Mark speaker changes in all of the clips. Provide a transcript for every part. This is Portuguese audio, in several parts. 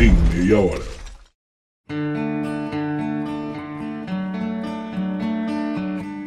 Speaker 1: em meia hora.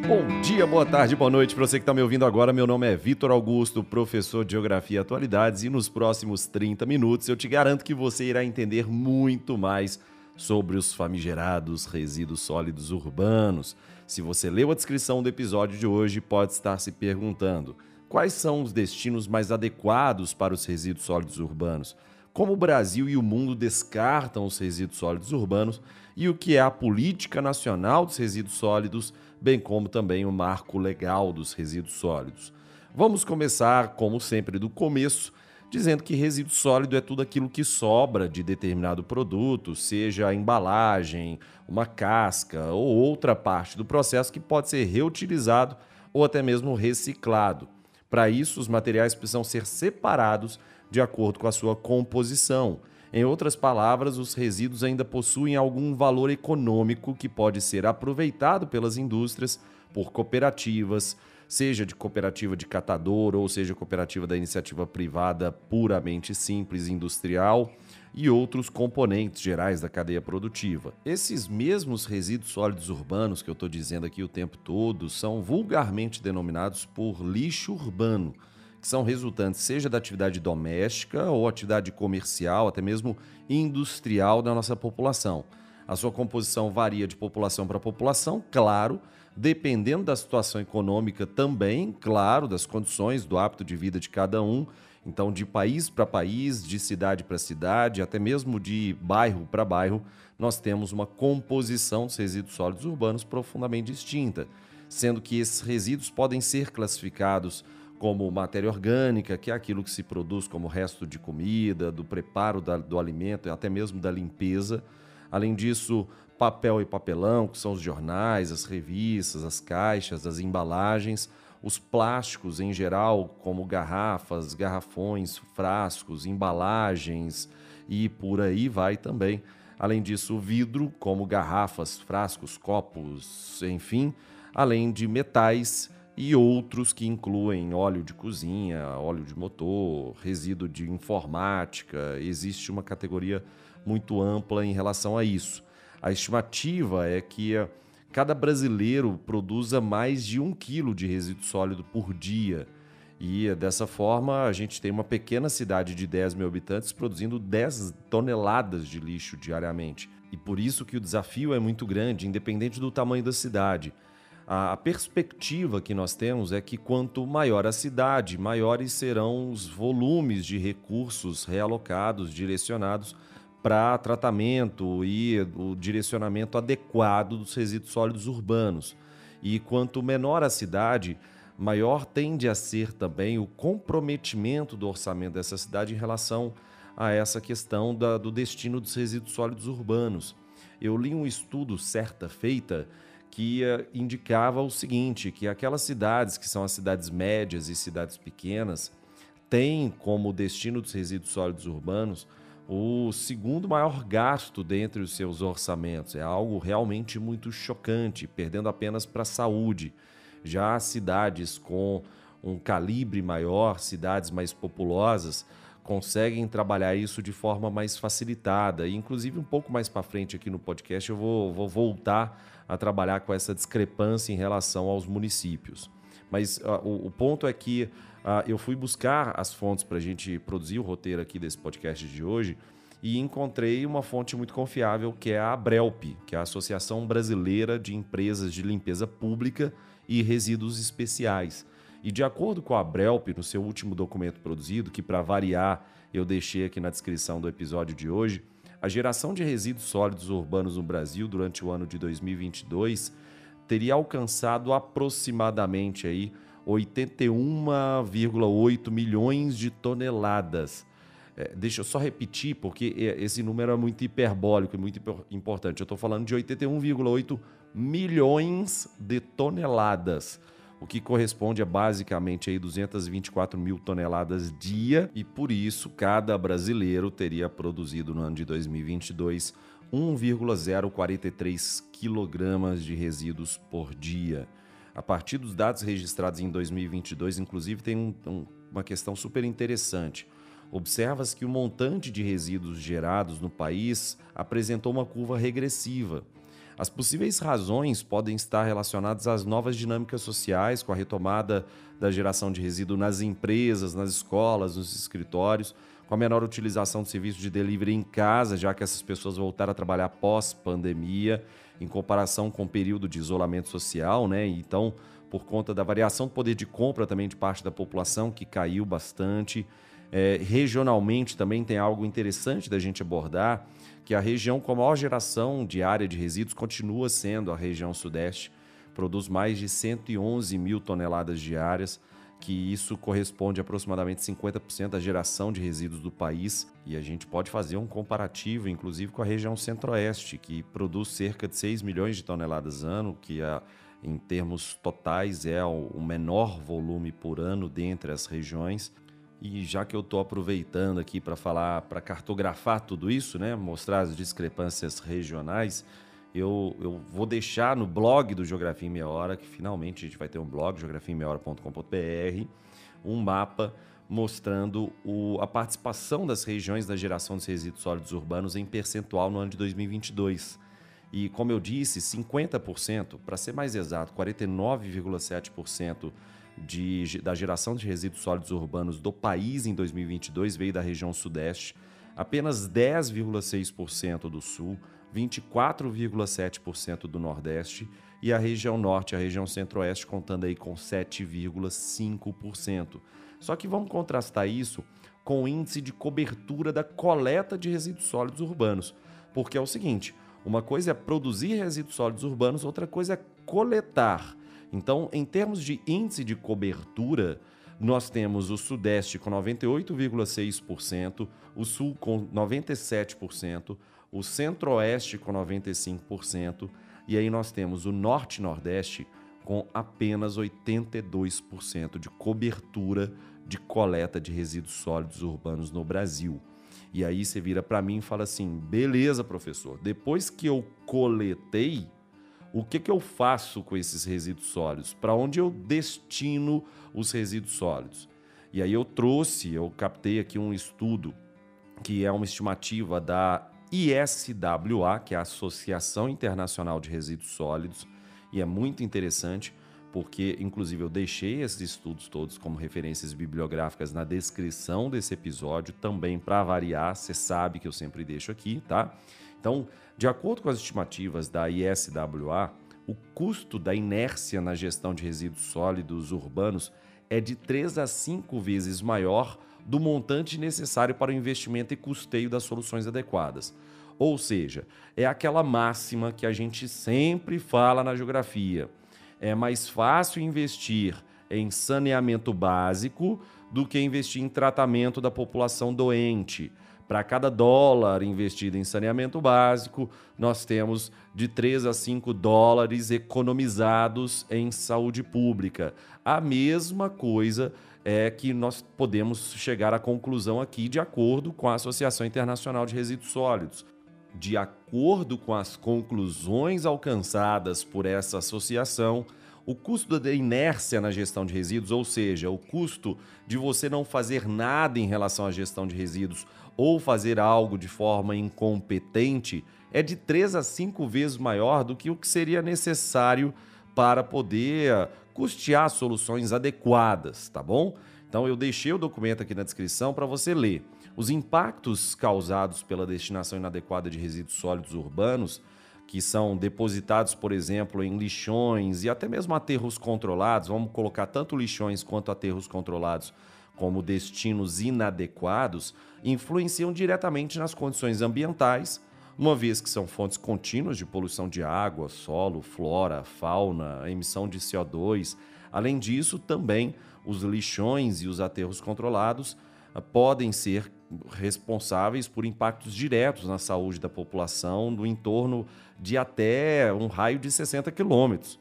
Speaker 2: Bom dia, boa tarde, boa noite para você que está me ouvindo agora. Meu nome é Vitor Augusto, professor de Geografia e Atualidades, e nos próximos 30 minutos eu te garanto que você irá entender muito mais sobre os famigerados resíduos sólidos urbanos. Se você leu a descrição do episódio de hoje, pode estar se perguntando: quais são os destinos mais adequados para os resíduos sólidos urbanos? Como o Brasil e o mundo descartam os resíduos sólidos urbanos e o que é a política nacional dos resíduos sólidos, bem como também o marco legal dos resíduos sólidos. Vamos começar, como sempre, do começo, dizendo que resíduo sólido é tudo aquilo que sobra de determinado produto, seja a embalagem, uma casca ou outra parte do processo que pode ser reutilizado ou até mesmo reciclado. Para isso, os materiais precisam ser separados de acordo com a sua composição. Em outras palavras, os resíduos ainda possuem algum valor econômico que pode ser aproveitado pelas indústrias, por cooperativas, seja de cooperativa de catador ou seja cooperativa da iniciativa privada puramente simples industrial e outros componentes gerais da cadeia produtiva. Esses mesmos resíduos sólidos urbanos que eu estou dizendo aqui o tempo todo são vulgarmente denominados por lixo urbano, que são resultantes seja da atividade doméstica ou atividade comercial, até mesmo industrial da nossa população. A sua composição varia de população para população, claro, dependendo da situação econômica também, claro, das condições, do hábito de vida de cada um. Então, de país para país, de cidade para cidade, até mesmo de bairro para bairro, nós temos uma composição dos resíduos sólidos urbanos profundamente distinta, sendo que esses resíduos podem ser classificados como matéria orgânica, que é aquilo que se produz como resto de comida, do preparo da, do alimento e até mesmo da limpeza. Além disso, papel e papelão, que são os jornais, as revistas, as caixas, as embalagens, os plásticos em geral, como garrafas, garrafões, frascos, embalagens e por aí vai também. Além disso, vidro, como garrafas, frascos, copos, enfim, além de metais e outros que incluem óleo de cozinha, óleo de motor, resíduo de informática. Existe uma categoria muito ampla em relação a isso. A estimativa é que eh, cada brasileiro produza mais de um quilo de resíduo sólido por dia. E eh, dessa forma, a gente tem uma pequena cidade de 10 mil habitantes produzindo 10 toneladas de lixo diariamente. E por isso que o desafio é muito grande, independente do tamanho da cidade. A perspectiva que nós temos é que quanto maior a cidade, maiores serão os volumes de recursos realocados, direcionados para tratamento e o direcionamento adequado dos resíduos sólidos urbanos. E quanto menor a cidade, maior tende a ser também o comprometimento do orçamento dessa cidade em relação a essa questão da, do destino dos resíduos sólidos urbanos. Eu li um estudo certa feita que uh, indicava o seguinte, que aquelas cidades que são as cidades médias e cidades pequenas têm como destino dos resíduos sólidos urbanos o segundo maior gasto dentre os seus orçamentos. É algo realmente muito chocante, perdendo apenas para a saúde. Já cidades com um calibre maior, cidades mais populosas, conseguem trabalhar isso de forma mais facilitada. E, inclusive, um pouco mais para frente aqui no podcast, eu vou, vou, voltar a trabalhar com essa discrepância em relação aos municípios. Mas uh, o, o ponto é que uh, eu fui buscar as fontes para a gente produzir o roteiro aqui desse podcast de hoje e encontrei uma fonte muito confiável que é a Abrelp, que é a Associação Brasileira de Empresas de Limpeza Pública e Resíduos Especiais. E de acordo com a Abrelp, no seu último documento produzido, que para variar eu deixei aqui na descrição do episódio de hoje, a geração de resíduos sólidos urbanos no Brasil durante o ano de 2022 teria alcançado aproximadamente aí 81,8 milhões de toneladas. É, deixa eu só repetir, porque esse número é muito hiperbólico e muito importante. Eu estou falando de 81,8 milhões de toneladas, o que corresponde a basicamente aí 224 mil toneladas dia, e por isso cada brasileiro teria produzido no ano de 2022 1,043 quilogramas de resíduos por dia. A partir dos dados registrados em 2022, inclusive, tem um, um, uma questão super interessante. observa-se que o montante de resíduos gerados no país apresentou uma curva regressiva. As possíveis razões podem estar relacionadas às novas dinâmicas sociais, com a retomada da geração de resíduo nas empresas, nas escolas, nos escritórios, com a menor utilização de serviços de delivery em casa, já que essas pessoas voltaram a trabalhar pós-pandemia, em comparação com o período de isolamento social, né? Então, por conta da variação do poder de compra também de parte da população, que caiu bastante. É, regionalmente também tem algo interessante da gente abordar, que a região com a maior geração de área de resíduos continua sendo a região sudeste, produz mais de 111 mil toneladas diárias, que isso corresponde a aproximadamente 50% da geração de resíduos do país. E a gente pode fazer um comparativo, inclusive, com a região centro-oeste, que produz cerca de 6 milhões de toneladas ano, que a em termos totais é o menor volume por ano dentre as regiões. E já que eu estou aproveitando aqui para falar, para cartografar tudo isso, né, mostrar as discrepâncias regionais, eu, eu vou deixar no blog do Geografia em Meia Hora, que finalmente a gente vai ter um blog, geografiaemmeiahora.com.br, um mapa mostrando o, a participação das regiões da geração dos resíduos sólidos urbanos em percentual no ano de 2022. E, como eu disse, 50%, para ser mais exato, 49,7% de, da geração de resíduos sólidos urbanos do país em 2022 veio da região Sudeste, apenas 10,6% do Sul, 24,7% do Nordeste e a região Norte, a região Centro-Oeste, contando aí com 7,5%. Só que vamos contrastar isso com o índice de cobertura da coleta de resíduos sólidos urbanos, porque é o seguinte: uma coisa é produzir resíduos sólidos urbanos, outra coisa é coletar. Então, em termos de índice de cobertura, nós temos o Sudeste com 98,6%, o Sul com 97%, o Centro-Oeste com 95%, e aí nós temos o Norte e Nordeste com apenas 82% de cobertura de coleta de resíduos sólidos urbanos no Brasil. E aí você vira para mim e fala assim: beleza, professor, depois que eu coletei, o que, que eu faço com esses resíduos sólidos? Para onde eu destino os resíduos sólidos? E aí eu trouxe, eu captei aqui um estudo que é uma estimativa da ISWA, que é a Associação Internacional de Resíduos Sólidos, e é muito interessante porque, inclusive, eu deixei esses estudos todos como referências bibliográficas na descrição desse episódio, também para variar, você sabe que eu sempre deixo aqui, tá? Então, de acordo com as estimativas da ISWA, o custo da inércia na gestão de resíduos sólidos urbanos é de 3 a 5 vezes maior do montante necessário para o investimento e custeio das soluções adequadas. Ou seja, é aquela máxima que a gente sempre fala na geografia é mais fácil investir em saneamento básico do que investir em tratamento da população doente. Para cada dólar investido em saneamento básico, nós temos de 3 a 5 dólares economizados em saúde pública. A mesma coisa é que nós podemos chegar à conclusão aqui de acordo com a Associação Internacional de Resíduos Sólidos. De acordo com as conclusões alcançadas por essa associação, o custo da inércia na gestão de resíduos, ou seja, o custo de você não fazer nada em relação à gestão de resíduos ou fazer algo de forma incompetente, é de 3 a 5 vezes maior do que o que seria necessário para poder custear soluções adequadas, tá bom? Então eu deixei o documento aqui na descrição para você ler. Os impactos causados pela destinação inadequada de resíduos sólidos urbanos que são depositados, por exemplo, em lixões e até mesmo aterros controlados, vamos colocar tanto lixões quanto aterros controlados como destinos inadequados, influenciam diretamente nas condições ambientais, uma vez que são fontes contínuas de poluição de água, solo, flora, fauna, emissão de CO2. Além disso, também os lixões e os aterros controlados ah, podem ser responsáveis por impactos diretos na saúde da população do entorno de até um raio de 60 quilômetros.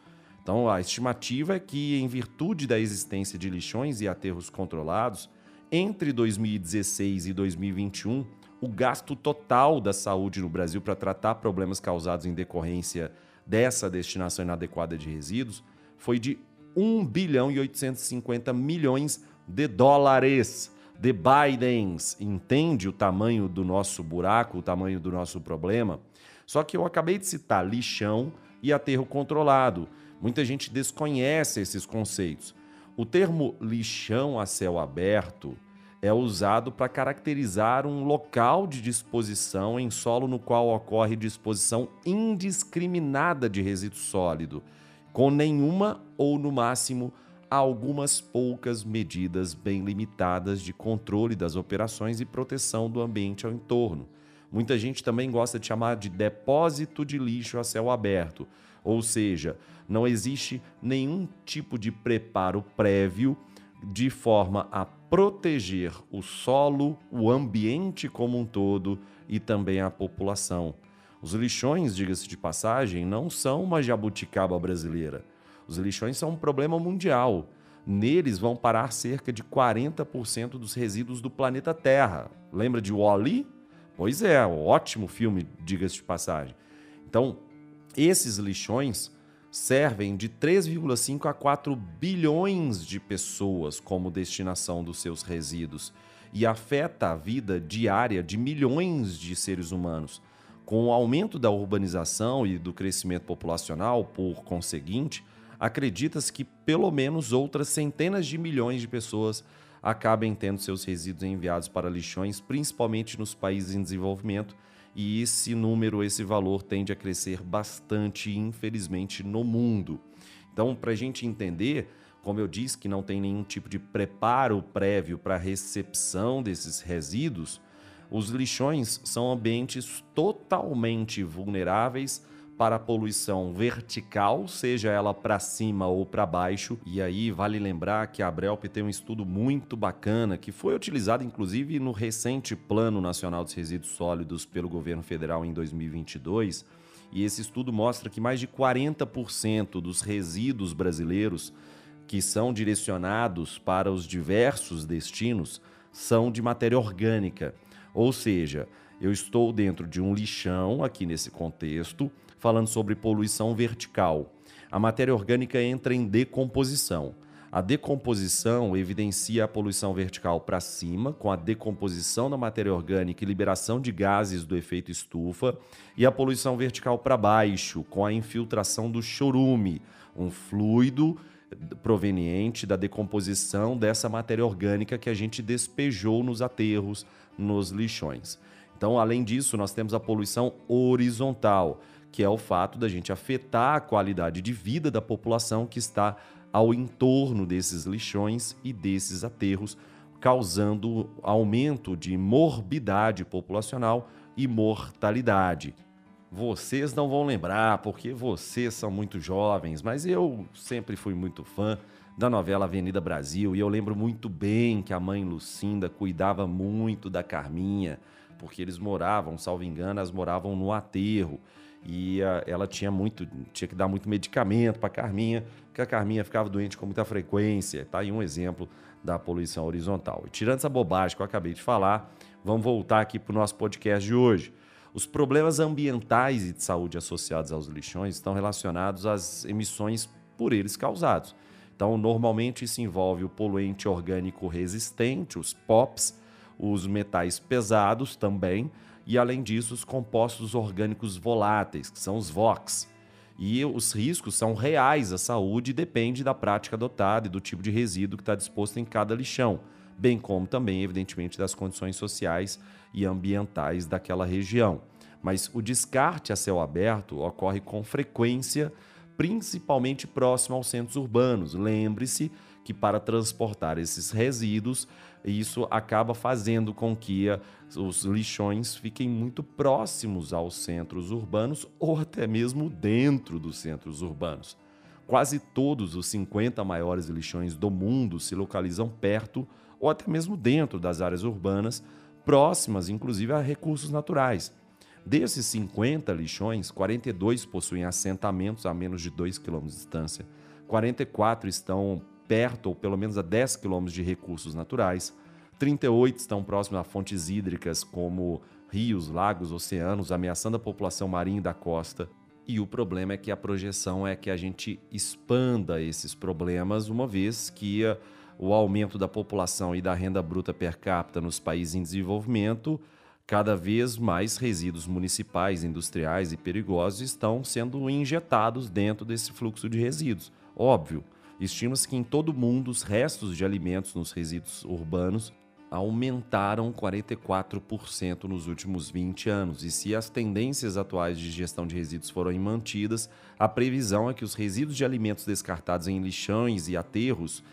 Speaker 2: Então, a estimativa é que, em virtude da existência de lixões e aterros controlados, entre 2016 e 2021, o gasto total da saúde no Brasil para tratar problemas causados em decorrência dessa destinação inadequada de resíduos foi de 1 bilhão e 850 milhões de dólares The Bidens entende o tamanho do nosso buraco, o tamanho do nosso problema. Só que eu acabei de citar lixão e aterro controlado. Muita gente desconhece esses conceitos. O termo lixão a céu aberto é usado para caracterizar um local de disposição em solo no qual ocorre disposição indiscriminada de resíduo sólido, com nenhuma ou no máximo algumas poucas medidas bem limitadas de controle das operações e proteção do ambiente ao entorno. Muita gente também gosta de chamar de depósito de lixo a céu aberto, ou seja, não existe nenhum tipo de preparo prévio de forma a proteger o solo, o ambiente como um todo e também a população. Os lixões, diga-se de passagem, não são uma jabuticaba brasileira. Os lixões são um problema mundial. Neles vão parar cerca de 40% dos resíduos do planeta Terra. Lembra de Wall-E? Pois é, ótimo filme, diga-se de passagem. Então, esses lixões servem de 3,5 a 4 bilhões de pessoas como destinação dos seus resíduos e afeta a vida diária de milhões de seres humanos. Com o aumento da urbanização e do crescimento populacional, por conseguinte, acredita-se que pelo menos outras centenas de milhões de pessoas acabem tendo seus resíduos enviados para lixões, principalmente nos países em desenvolvimento e esse número, esse valor tende a crescer bastante, infelizmente, no mundo. Então, para a gente entender, como eu disse, que não tem nenhum tipo de preparo prévio para a recepção desses resíduos, os lixões são ambientes totalmente vulneráveis para a poluição vertical, seja ela para cima ou para baixo. E aí vale lembrar que a Abrelp tem um estudo muito bacana que foi utilizado inclusive no recente Plano Nacional dos Resíduos Sólidos pelo governo federal em 2022. E esse estudo mostra que mais de 40% dos resíduos brasileiros que são direcionados para os diversos destinos são de matéria orgânica. Ou seja, eu estou dentro de um lixão aqui nesse contexto, falando sobre poluição vertical. A matéria orgânica entra em decomposição. A decomposição evidencia a poluição vertical para cima, com a decomposição da matéria orgânica e liberação de gases do efeito estufa, e a poluição vertical para baixo, com a infiltração do chorume, um fluido proveniente da decomposição dessa matéria orgânica que a gente despejou nos aterros, nos lixões. Então, além disso, nós temos a poluição horizontal, que é o fato da gente afetar a qualidade de vida da população que está ao entorno desses lixões e desses aterros, causando aumento de morbidade populacional e mortalidade. Vocês não vão lembrar porque vocês são muito jovens, mas eu sempre fui muito fã da novela Avenida Brasil e eu lembro muito bem que a mãe Lucinda cuidava muito da Carminha, porque eles moravam, salvo engano, elas moravam no aterro e a, ela tinha muito, tinha que dar muito medicamento para Carminha, porque a Carminha ficava doente com muita frequência. Tá aí um exemplo da poluição horizontal. E tirando essa bobagem que eu acabei de falar, vamos voltar aqui para o nosso podcast de hoje. Os problemas ambientais e de saúde associados aos lixões estão relacionados às emissões por eles causados. Então, normalmente isso envolve o poluente orgânico resistente, os POPs, os metais pesados também, e, além disso, os compostos orgânicos voláteis, que são os VOX. E os riscos são reais à saúde e depende da prática adotada e do tipo de resíduo que está disposto em cada lixão, bem como também, evidentemente, das condições sociais e ambientais daquela região. Mas o descarte a céu aberto ocorre com frequência, principalmente próximo aos centros urbanos. Lembre-se que para transportar esses resíduos, isso acaba fazendo com que os lixões fiquem muito próximos aos centros urbanos ou até mesmo dentro dos centros urbanos. Quase todos os 50 maiores lixões do mundo se localizam perto ou até mesmo dentro das áreas urbanas, próximas inclusive a recursos naturais. Desses 50 lixões, 42 possuem assentamentos a menos de 2 km de distância, 44 estão perto ou pelo menos a 10 quilômetros de recursos naturais. 38 estão próximos a fontes hídricas como rios, lagos, oceanos, ameaçando a população marinha da costa. E o problema é que a projeção é que a gente expanda esses problemas, uma vez que o aumento da população e da renda bruta per capita nos países em desenvolvimento, cada vez mais resíduos municipais, industriais e perigosos estão sendo injetados dentro desse fluxo de resíduos. Óbvio, estima-se que em todo o mundo os restos de alimentos nos resíduos urbanos aumentaram 44% nos últimos 20 anos. E se as tendências atuais de gestão de resíduos forem mantidas, a previsão é que os resíduos de alimentos descartados em lixões e aterros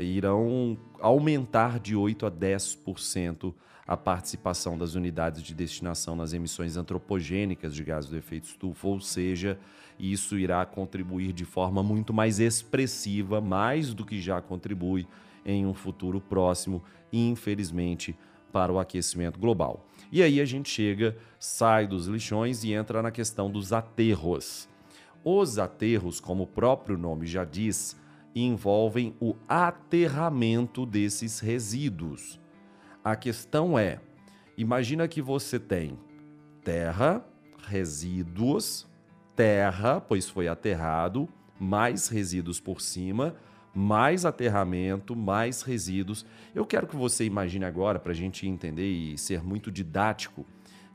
Speaker 2: irão aumentar de 8 a 10% a participação das unidades de destinação nas emissões antropogênicas de gases do efeito estufa, ou seja, isso irá contribuir de forma muito mais expressiva, mais do que já contribui em um futuro próximo, infelizmente, para o aquecimento global. E aí a gente chega, sai dos lixões e entra na questão dos aterros. Os aterros, como o próprio nome já diz, envolvem o aterramento desses resíduos. A questão é: imagina que você tem terra, resíduos, terra, pois foi aterrado, mais resíduos por cima, mais aterramento, mais resíduos. Eu quero que você imagine agora, para a gente entender e ser muito didático,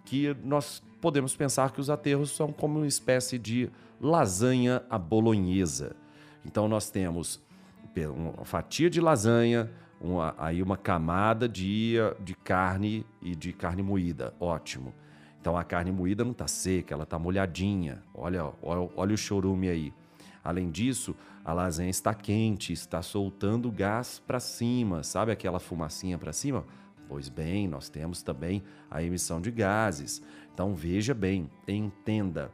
Speaker 2: que nós podemos pensar que os aterros são como uma espécie de lasanha à bolonhesa. Então nós temos uma fatia de lasanha, uma, aí uma camada de, de carne e de carne moída. Ótimo. Então a carne moída não está seca, ela está molhadinha. Olha, olha, olha o chorume aí. Além disso, a lasanha está quente, está soltando gás para cima, sabe aquela fumacinha para cima? Pois bem, nós temos também a emissão de gases. Então veja bem, entenda.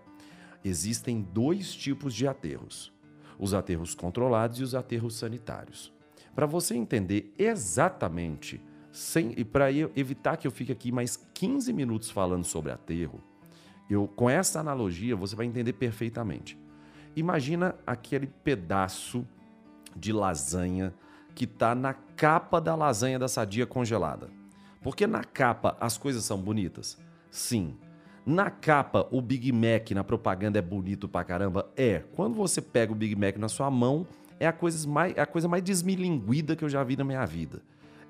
Speaker 2: Existem dois tipos de aterros: os aterros controlados e os aterros sanitários. Para você entender exatamente, sem, e para evitar que eu fique aqui mais 15 minutos falando sobre aterro, eu, com essa analogia você vai entender perfeitamente. Imagina aquele pedaço de lasanha que está na capa da lasanha da sadia congelada. Porque na capa as coisas são bonitas? Sim. Na capa, o Big Mac na propaganda é bonito pra caramba? É. Quando você pega o Big Mac na sua mão, é a coisa, mais, é a coisa mais desmilinguida que eu já vi na minha vida.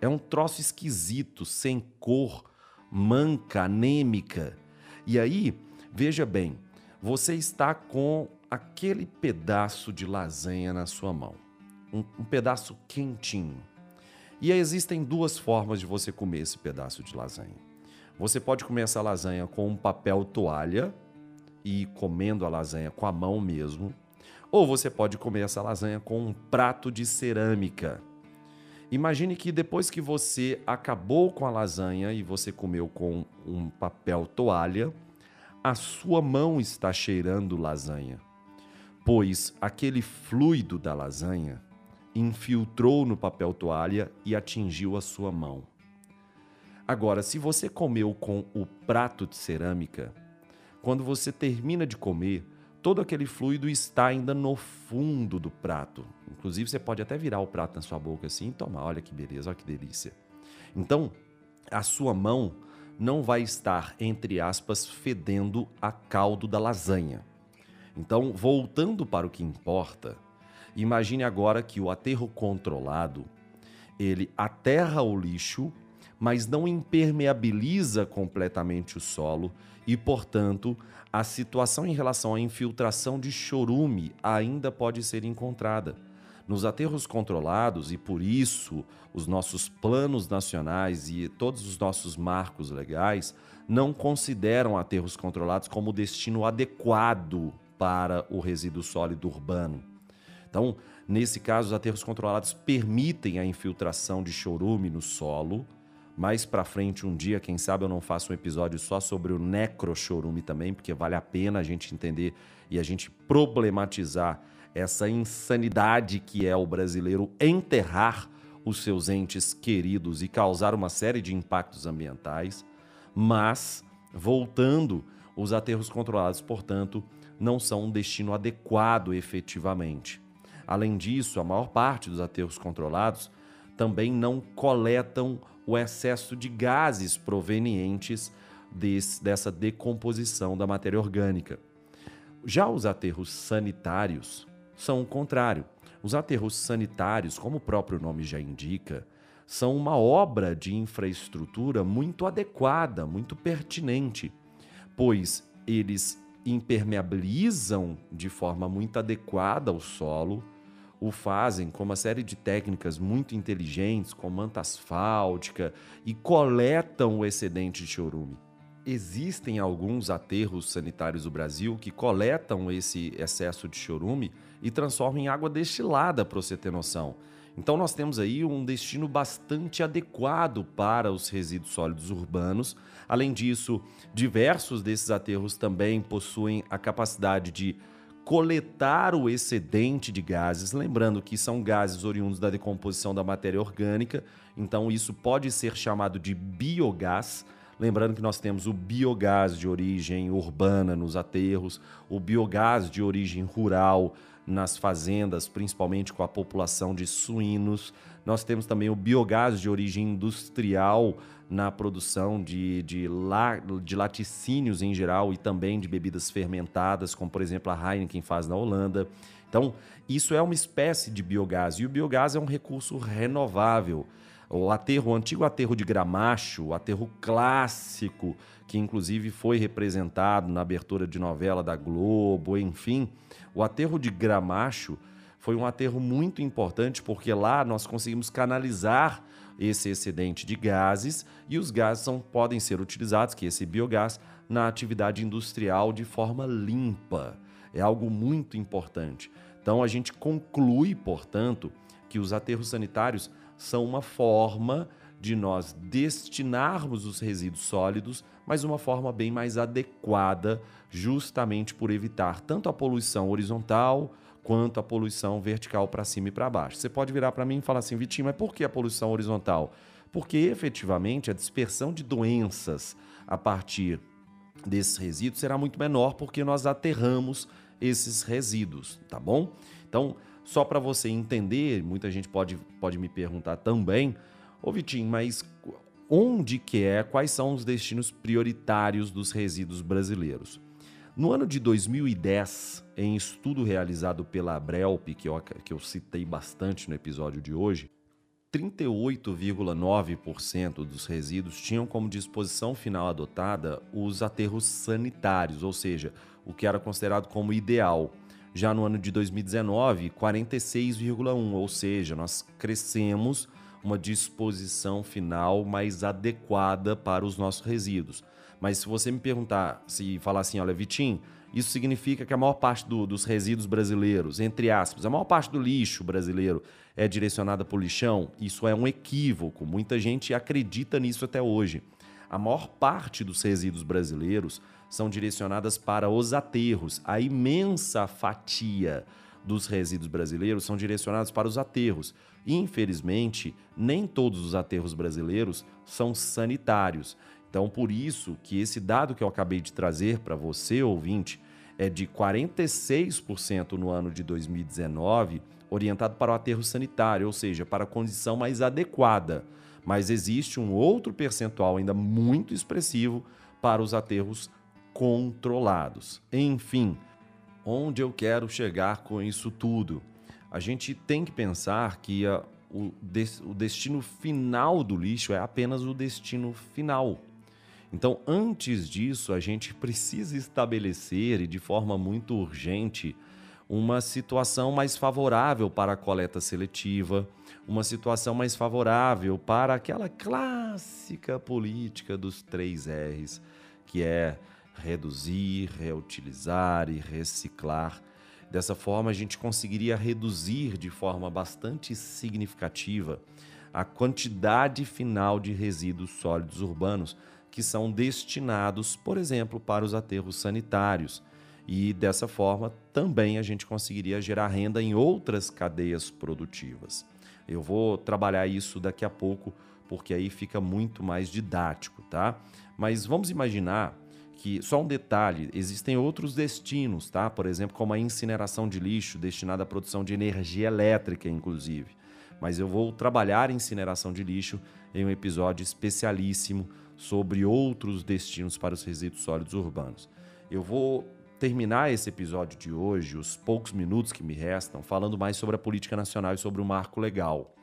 Speaker 2: É um troço esquisito, sem cor, manca, anêmica. E aí, veja bem, você está com aquele pedaço de lasanha na sua mão. Um, um pedaço quentinho. E existem duas formas de você comer esse pedaço de lasanha. Você pode comer essa lasanha com um papel toalha e comendo a lasanha com a mão mesmo ou você pode comer essa lasanha com um prato de cerâmica. Imagine que depois que você acabou com a lasanha e você comeu com um papel toalha, a sua mão está cheirando lasanha, pois aquele fluido da lasanha infiltrou no papel toalha e atingiu a sua mão. Agora, se você comeu com o prato de cerâmica, quando você termina de comer, todo aquele fluido está ainda no fundo do prato. Inclusive, você pode até virar o prato na sua boca assim e tomar. Olha que beleza, olha que delícia. Então, a sua mão não vai estar, entre aspas, fedendo a caldo da lasanha. Então, voltando para o que importa, imagine agora que o aterro controlado, ele aterra o lixo, mas não impermeabiliza completamente o solo e, portanto, a situação em relação à infiltração de chorume ainda pode ser encontrada. Nos aterros controlados, e por isso os nossos planos nacionais e todos os nossos marcos legais não consideram aterros controlados como destino adequado para o resíduo sólido urbano. Então, nesse caso, os aterros controlados permitem a infiltração de chorume no solo, mais para frente, um dia, quem sabe eu não faço um episódio só sobre o necrochorume também, porque vale a pena a gente entender e a gente problematizar essa insanidade que é o brasileiro enterrar os seus entes queridos e causar uma série de impactos ambientais. Mas, voltando, os aterros controlados, portanto, não são um destino adequado efetivamente. Além disso, a maior parte dos aterros controlados também não coletam o excesso de gases provenientes desse, dessa decomposição da matéria orgânica. Já os aterros sanitários são o contrário. Os aterros sanitários, como o próprio nome já indica, são uma obra de infraestrutura muito adequada, muito pertinente, pois eles impermeabilizam de forma muito adequada o solo, o fazem com uma série de técnicas muito inteligentes, com manta asfáltica, e coletam o excedente de chorume. Existem alguns aterros sanitários do Brasil que coletam esse excesso de chorume e transformam em água destilada, para você ter noção. Então nós temos aí um destino bastante adequado para os resíduos sólidos urbanos. Além disso, diversos desses aterros também possuem a capacidade de coletar o excedente de gases, lembrando que são gases oriundos da decomposição da matéria orgânica, então isso pode ser chamado de biogás. Lembrando que nós temos o biogás de origem urbana nos aterros, o biogás de origem rural nas fazendas, principalmente com a população de suínos. Nós temos também o biogás de origem industrial na produção de, de, la, de laticínios em geral e também de bebidas fermentadas, como por exemplo a Heineken faz na Holanda. Então, isso é uma espécie de biogás e o biogás é um recurso renovável. O aterro, o antigo aterro de Gramacho, o aterro clássico, que inclusive foi representado na abertura de novela da Globo, enfim, o aterro de Gramacho foi um aterro muito importante porque lá nós conseguimos canalizar esse excedente de gases e os gases são, podem ser utilizados, que é esse biogás, na atividade industrial de forma limpa. É algo muito importante. Então a gente conclui, portanto, que os aterros sanitários são uma forma de nós destinarmos os resíduos sólidos, mas uma forma bem mais adequada justamente por evitar tanto a poluição horizontal quanto a poluição vertical para cima e para baixo. Você pode virar para mim e falar assim, Vitinho, mas por que a poluição horizontal? Porque efetivamente a dispersão de doenças a partir desses resíduos será muito menor porque nós aterramos esses resíduos, tá bom? Então, só para você entender, muita gente pode, pode me perguntar também, ô Vitinho, mas onde que é, quais são os destinos prioritários dos resíduos brasileiros? No ano de 2010, em estudo realizado pela Abrelp, que eu, que eu citei bastante no episódio de hoje, 38,9% dos resíduos tinham como disposição final adotada os aterros sanitários, ou seja, o que era considerado como ideal. Já no ano de 2019, 46,1%, ou seja, nós crescemos uma disposição final mais adequada para os nossos resíduos. Mas se você me perguntar, se falar assim, olha, Vitinho, isso significa que a maior parte do, dos resíduos brasileiros, entre aspas, a maior parte do lixo brasileiro é direcionada para o lixão? Isso é um equívoco. Muita gente acredita nisso até hoje. A maior parte dos resíduos brasileiros são direcionadas para os aterros. A imensa fatia dos resíduos brasileiros são direcionados para os aterros. Infelizmente, nem todos os aterros brasileiros são sanitários. Então, por isso que esse dado que eu acabei de trazer para você, ouvinte, é de 46% no ano de 2019, orientado para o aterro sanitário, ou seja, para a condição mais adequada. Mas existe um outro percentual ainda muito expressivo para os aterros controlados. Enfim, onde eu quero chegar com isso tudo? A gente tem que pensar que a, o, des, o destino final do lixo é apenas o destino final. Então, antes disso, a gente precisa estabelecer, e de forma muito urgente, uma situação mais favorável para a coleta seletiva, uma situação mais favorável para aquela clássica política dos três R's, que é reduzir, reutilizar e reciclar. Dessa forma, a gente conseguiria reduzir de forma bastante significativa a quantidade final de resíduos sólidos urbanos que são destinados, por exemplo, para os aterros sanitários. E dessa forma também a gente conseguiria gerar renda em outras cadeias produtivas. Eu vou trabalhar isso daqui a pouco, porque aí fica muito mais didático, tá? Mas vamos imaginar que, só um detalhe, existem outros destinos, tá? Por exemplo, como a incineração de lixo, destinada à produção de energia elétrica, inclusive. Mas eu vou trabalhar incineração de lixo em um episódio especialíssimo sobre outros destinos para os resíduos sólidos urbanos. Eu vou terminar esse episódio de hoje, os poucos minutos que me restam, falando mais sobre a política nacional e sobre o marco legal.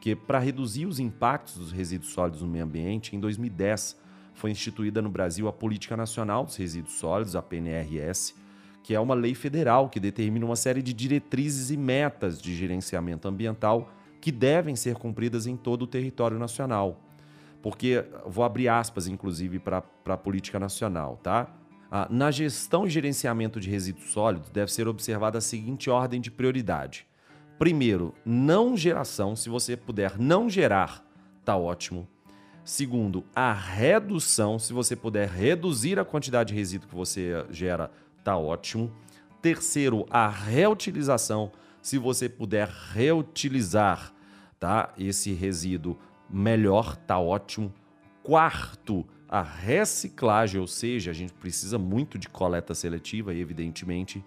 Speaker 2: Que para reduzir os impactos dos resíduos sólidos no meio ambiente, em 2010 foi instituída no Brasil a Política Nacional dos Resíduos Sólidos, a PNRS, que é uma lei federal que determina uma série de diretrizes e metas de gerenciamento ambiental que devem ser cumpridas em todo o território nacional. Porque, vou abrir aspas, inclusive, para a política nacional, tá? Ah, na gestão e gerenciamento de resíduos sólidos, deve ser observada a seguinte ordem de prioridade. Primeiro, não geração. Se você puder não gerar, tá ótimo. Segundo, a redução. Se você puder reduzir a quantidade de resíduo que você gera, tá ótimo. Terceiro, a reutilização. Se você puder reutilizar, tá? Esse resíduo melhor, tá ótimo. Quarto, a reciclagem, ou seja, a gente precisa muito de coleta seletiva, evidentemente.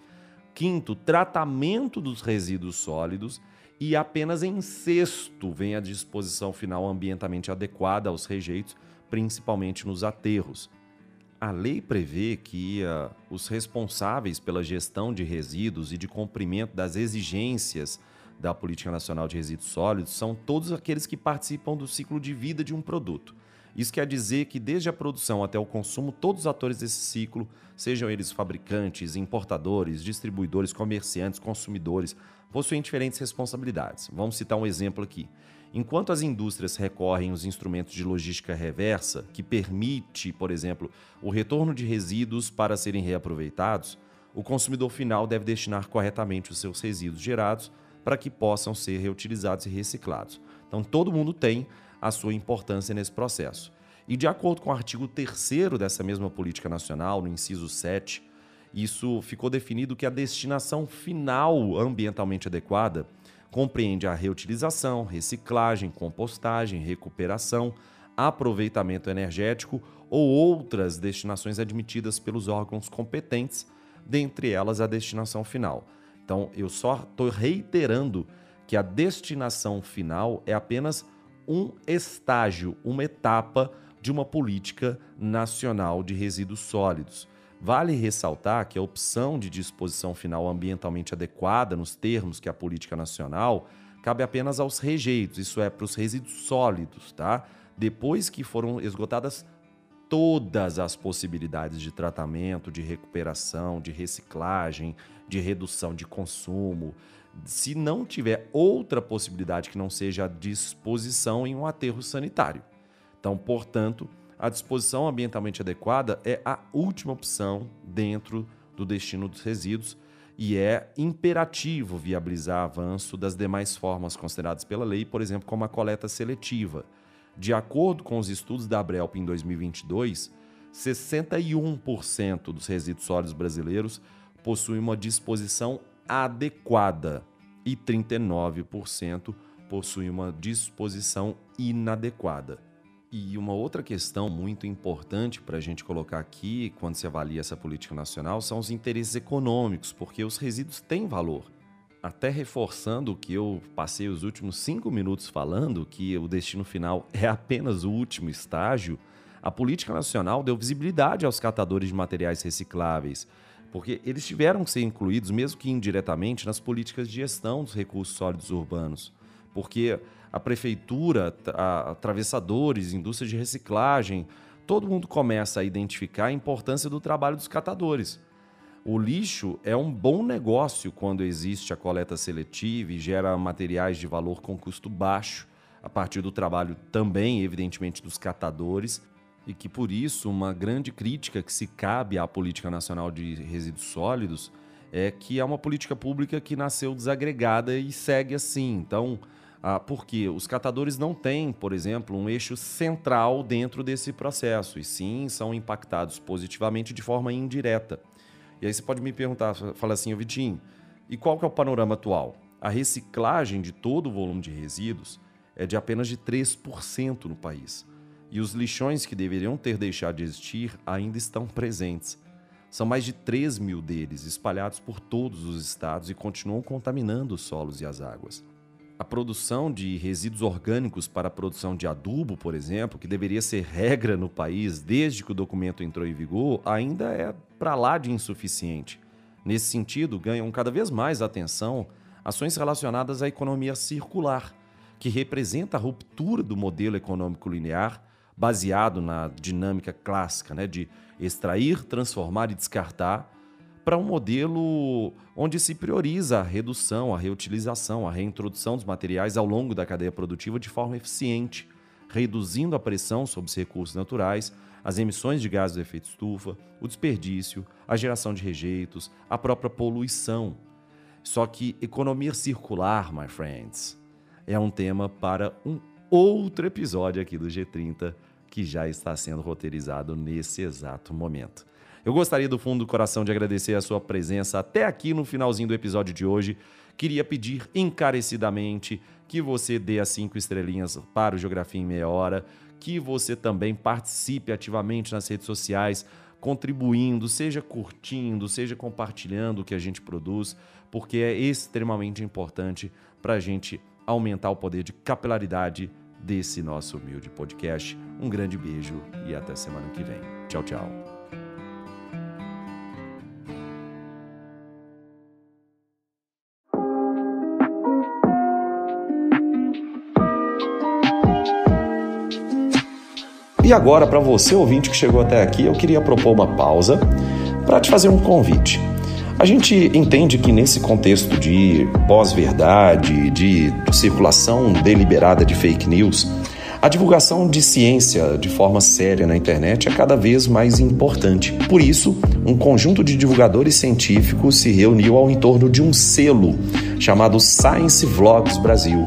Speaker 2: Quinto, tratamento dos resíduos sólidos. E apenas em sexto vem a disposição final ambientalmente adequada aos rejeitos, principalmente nos aterros. A lei prevê que uh, os responsáveis pela gestão de resíduos e de cumprimento das exigências da Política Nacional de Resíduos Sólidos são todos aqueles que participam do ciclo de vida de um produto. Isso quer dizer que, desde a produção até o consumo, todos os atores desse ciclo, sejam eles fabricantes, importadores, distribuidores, comerciantes, consumidores, possuem diferentes responsabilidades. Vamos citar um exemplo aqui. Enquanto as indústrias recorrem aos instrumentos de logística reversa, que permite, por exemplo, o retorno de resíduos para serem reaproveitados, o consumidor final deve destinar corretamente os seus resíduos gerados para que possam ser reutilizados e reciclados. Então, todo mundo tem a sua importância nesse processo. E de acordo com o artigo 3 dessa mesma política nacional, no inciso 7, isso ficou definido que a destinação final ambientalmente adequada compreende a reutilização, reciclagem, compostagem, recuperação, aproveitamento energético ou outras destinações admitidas pelos órgãos competentes, dentre elas a destinação final. Então, eu só estou reiterando que a destinação final é apenas um estágio, uma etapa de uma política nacional de resíduos sólidos. Vale ressaltar que a opção de disposição final ambientalmente adequada, nos termos que a política nacional, cabe apenas aos rejeitos, isso é, para os resíduos sólidos, tá? Depois que foram esgotadas todas as possibilidades de tratamento, de recuperação, de reciclagem, de redução de consumo, se não tiver outra possibilidade que não seja a disposição em um aterro sanitário. Então, portanto, a disposição ambientalmente adequada é a última opção dentro do destino dos resíduos e é imperativo viabilizar avanço das demais formas consideradas pela lei, por exemplo, como a coleta seletiva. De acordo com os estudos da Abrelp em 2022, 61% dos resíduos sólidos brasileiros possuem uma disposição adequada e 39% possuem uma disposição inadequada. E uma outra questão muito importante para a gente colocar aqui, quando se avalia essa política nacional, são os interesses econômicos, porque os resíduos têm valor. Até reforçando o que eu passei os últimos cinco minutos falando, que o destino final é apenas o último estágio, a política nacional deu visibilidade aos catadores de materiais recicláveis, porque eles tiveram que ser incluídos, mesmo que indiretamente, nas políticas de gestão dos recursos sólidos urbanos. Porque a prefeitura, a, atravessadores, indústria de reciclagem, todo mundo começa a identificar a importância do trabalho dos catadores. O lixo é um bom negócio quando existe a coleta seletiva e gera materiais de valor com custo baixo, a partir do trabalho também, evidentemente, dos catadores e que por isso uma grande crítica que se cabe à política nacional de resíduos sólidos é que é uma política pública que nasceu desagregada e segue assim. Então, ah, porque os catadores não têm, por exemplo, um eixo central dentro desse processo, e sim são impactados positivamente de forma indireta. E aí você pode me perguntar, fala assim, Vitinho, e qual que é o panorama atual? A reciclagem de todo o volume de resíduos é de apenas de 3% no país e os lixões que deveriam ter deixado de existir ainda estão presentes. São mais de 3 mil deles espalhados por todos os estados e continuam contaminando os solos e as águas. A produção de resíduos orgânicos para a produção de adubo, por exemplo, que deveria ser regra no país desde que o documento entrou em vigor, ainda é para lá de insuficiente. Nesse sentido, ganham cada vez mais atenção ações relacionadas à economia circular, que representa a ruptura do modelo econômico linear baseado na dinâmica clássica né, de extrair, transformar e descartar para um modelo onde se prioriza a redução, a reutilização, a reintrodução dos materiais ao longo da cadeia produtiva de forma eficiente, reduzindo a pressão sobre os recursos naturais, as emissões de gases do efeito estufa, o desperdício, a geração de rejeitos, a própria poluição. Só que economia circular, my friends, é um tema para um outro episódio aqui do G30 que já está sendo roteirizado nesse exato momento. Eu gostaria do fundo do coração de agradecer a sua presença até aqui no finalzinho do episódio de hoje. Queria pedir encarecidamente que você dê as cinco estrelinhas para o Geografia em Meia Hora, que você também participe ativamente nas redes sociais, contribuindo, seja curtindo, seja compartilhando o que a gente produz, porque é extremamente importante para a gente aumentar o poder de capilaridade desse nosso humilde podcast. Um grande beijo e até semana que vem. Tchau, tchau. E agora, para você ouvinte que chegou até aqui, eu queria propor uma pausa para te fazer um convite. A gente entende que nesse contexto de pós-verdade, de circulação deliberada de fake news, a divulgação de ciência de forma séria na internet é cada vez mais importante. Por isso, um conjunto de divulgadores científicos se reuniu ao entorno de um selo chamado Science Vlogs Brasil.